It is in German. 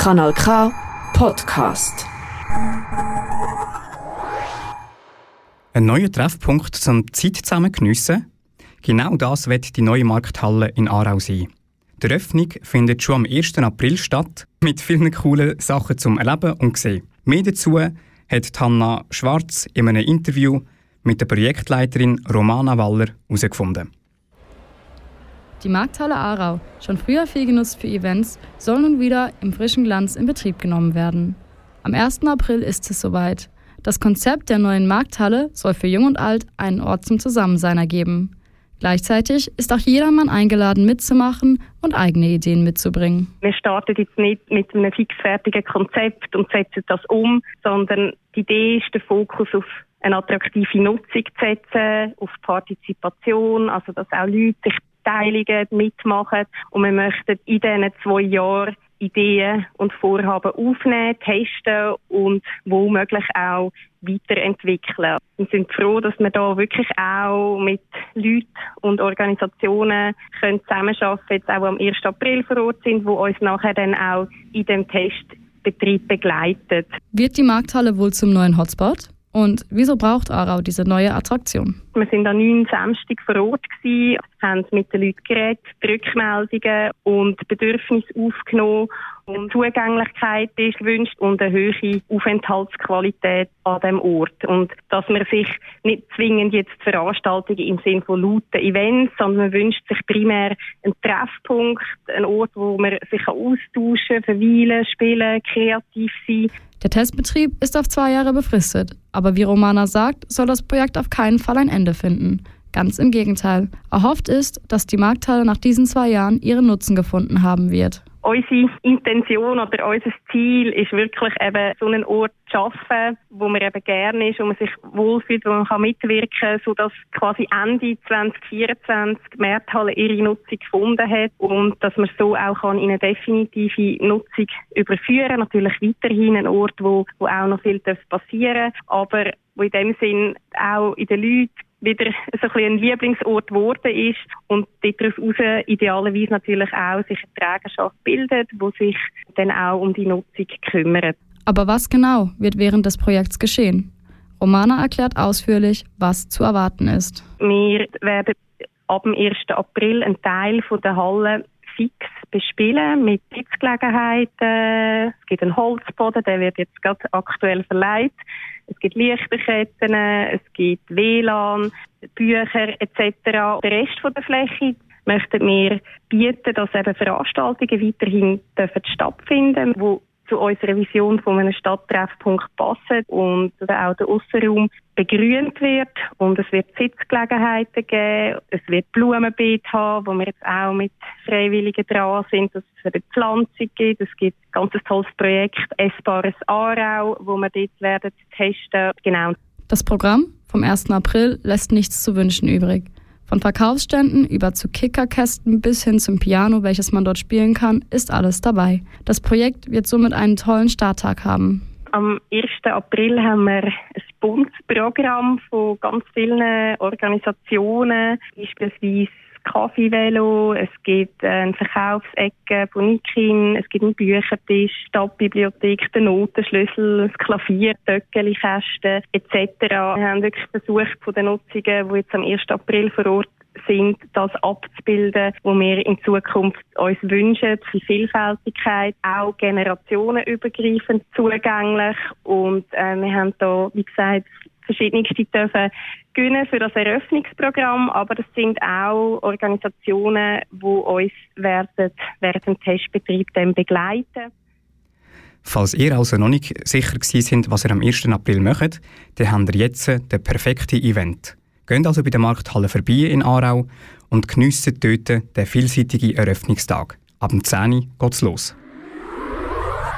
Kanal K Podcast. Ein neuer Treffpunkt zum Zeit zusammen geniessen? Genau das wird die neue Markthalle in Aarau sein. Die Eröffnung findet schon am 1. April statt, mit vielen coolen Sachen zum Erleben und Sehen. Mehr dazu hat Hanna Schwarz in einem Interview mit der Projektleiterin Romana Waller herausgefunden. Die Markthalle Aarau, schon früher viel genutzt für Events, soll nun wieder im frischen Glanz in Betrieb genommen werden. Am 1. April ist es soweit. Das Konzept der neuen Markthalle soll für Jung und Alt einen Ort zum Zusammensein ergeben. Gleichzeitig ist auch jedermann eingeladen mitzumachen und eigene Ideen mitzubringen. Wir starten jetzt nicht mit einem fixfertigen Konzept und setzen das um, sondern die Idee ist, den Fokus auf eine attraktive Nutzung zu setzen, auf Partizipation, also dass auch Leute sich beteiligen, mitmachen. Und wir möchten in diesen zwei Jahren Ideen und Vorhaben aufnehmen, testen und womöglich auch weiterentwickeln. Wir sind froh, dass wir da wirklich auch mit Leuten und Organisationen können zusammenarbeiten können, jetzt auch am 1. April vor Ort sind, wo uns nachher dann auch in dem Testbetrieb begleitet. Wird die Markthalle wohl zum neuen Hotspot? Und wieso braucht Aarau diese neue Attraktion? Wir sind an neun Samstag vor Ort gewesen, haben mit den Leuten geredet, Rückmeldungen und Bedürfnisse aufgenommen. Und Zugänglichkeit ist gewünscht und eine hohe Aufenthaltsqualität an dem Ort. Und dass man sich nicht zwingend jetzt Veranstaltungen im Sinne von lauten Events, sondern man wünscht sich primär einen Treffpunkt, einen Ort, wo man sich austauschen kann, verweilen, spielen, kreativ sein. Der Testbetrieb ist auf zwei Jahre befristet, aber wie Romana sagt, soll das Projekt auf keinen Fall ein Ende finden. Ganz im Gegenteil. Erhofft ist, dass die Markthalle nach diesen zwei Jahren ihren Nutzen gefunden haben wird unsere Intention oder unser Ziel ist wirklich eben so einen Ort zu schaffen, wo man eben gerne ist, wo man sich wohlfühlt, wo man kann mitwirken kann, sodass quasi Ende 2024 die Markthalle ihre Nutzung gefunden hat und dass man so auch kann in eine definitive Nutzung überführen. Natürlich weiterhin ein Ort, wo, wo auch noch viel passieren darf, aber wo in dem Sinn auch in den Leuten wieder so ein, ein Lieblingsort geworden ist und daraus heraus idealerweise natürlich auch sich eine Trägerschaft bildet, wo sich dann auch um die Nutzung kümmert. Aber was genau wird während des Projekts geschehen? Romana erklärt ausführlich, was zu erwarten ist. Wir werden ab dem 1. April einen Teil von der Halle fix bespielen mit Sitzgelegenheiten. Es gibt einen Holzboden, der wird jetzt gerade aktuell verleiht. Es gibt Lichterketten, es gibt WLAN, Bücher etc. Der Rest der Fläche möchten wir bieten, dass eben Veranstaltungen weiterhin stattfinden dürfen, zu unserer Vision von einem Stadttreffpunkt passen und auch der Aussenraum begrünt wird und es wird Sitzgelegenheiten geben, es wird Blumenbeet haben, wo wir jetzt auch mit Freiwilligen dran sind, dass es eine Pflanzung gibt. Es gibt ein ganz tolles Projekt Essbares Aarau, wo wir dort werden testen. Genau. Das Programm vom 1. April lässt nichts zu wünschen übrig. Von Verkaufsständen über zu Kickerkästen bis hin zum Piano, welches man dort spielen kann, ist alles dabei. Das Projekt wird somit einen tollen Starttag haben. Am 1. April haben wir ein Bundesprogramm von ganz vielen Organisationen, beispielsweise Kaffeevelo, es gibt eine Verkaufsecke von Nikin, es gibt einen Büchertisch, Stadtbibliothek, den Notenschlüssel, das Klavier, Töckelikästen etc. Wir haben wirklich versucht, von den Nutzungen, die jetzt am 1. April vor Ort sind, das abzubilden, wo wir in Zukunft uns wünschen, die Vielfältigkeit, auch generationenübergreifend zugänglich und äh, wir haben da, wie gesagt, verschiedenste dürfen gewinnen für das Eröffnungsprogramm, aber das sind auch Organisationen, die uns werden, während dem Testbetrieb dann begleiten. Falls ihr also noch nicht sicher sind, was ihr am 1. April macht, dann habt ihr jetzt den perfekten Event. Geht also bei der Markthalle vorbei in Aarau und geniessen dort den vielseitigen Eröffnungstag. Ab dem 10 Uhr geht's los.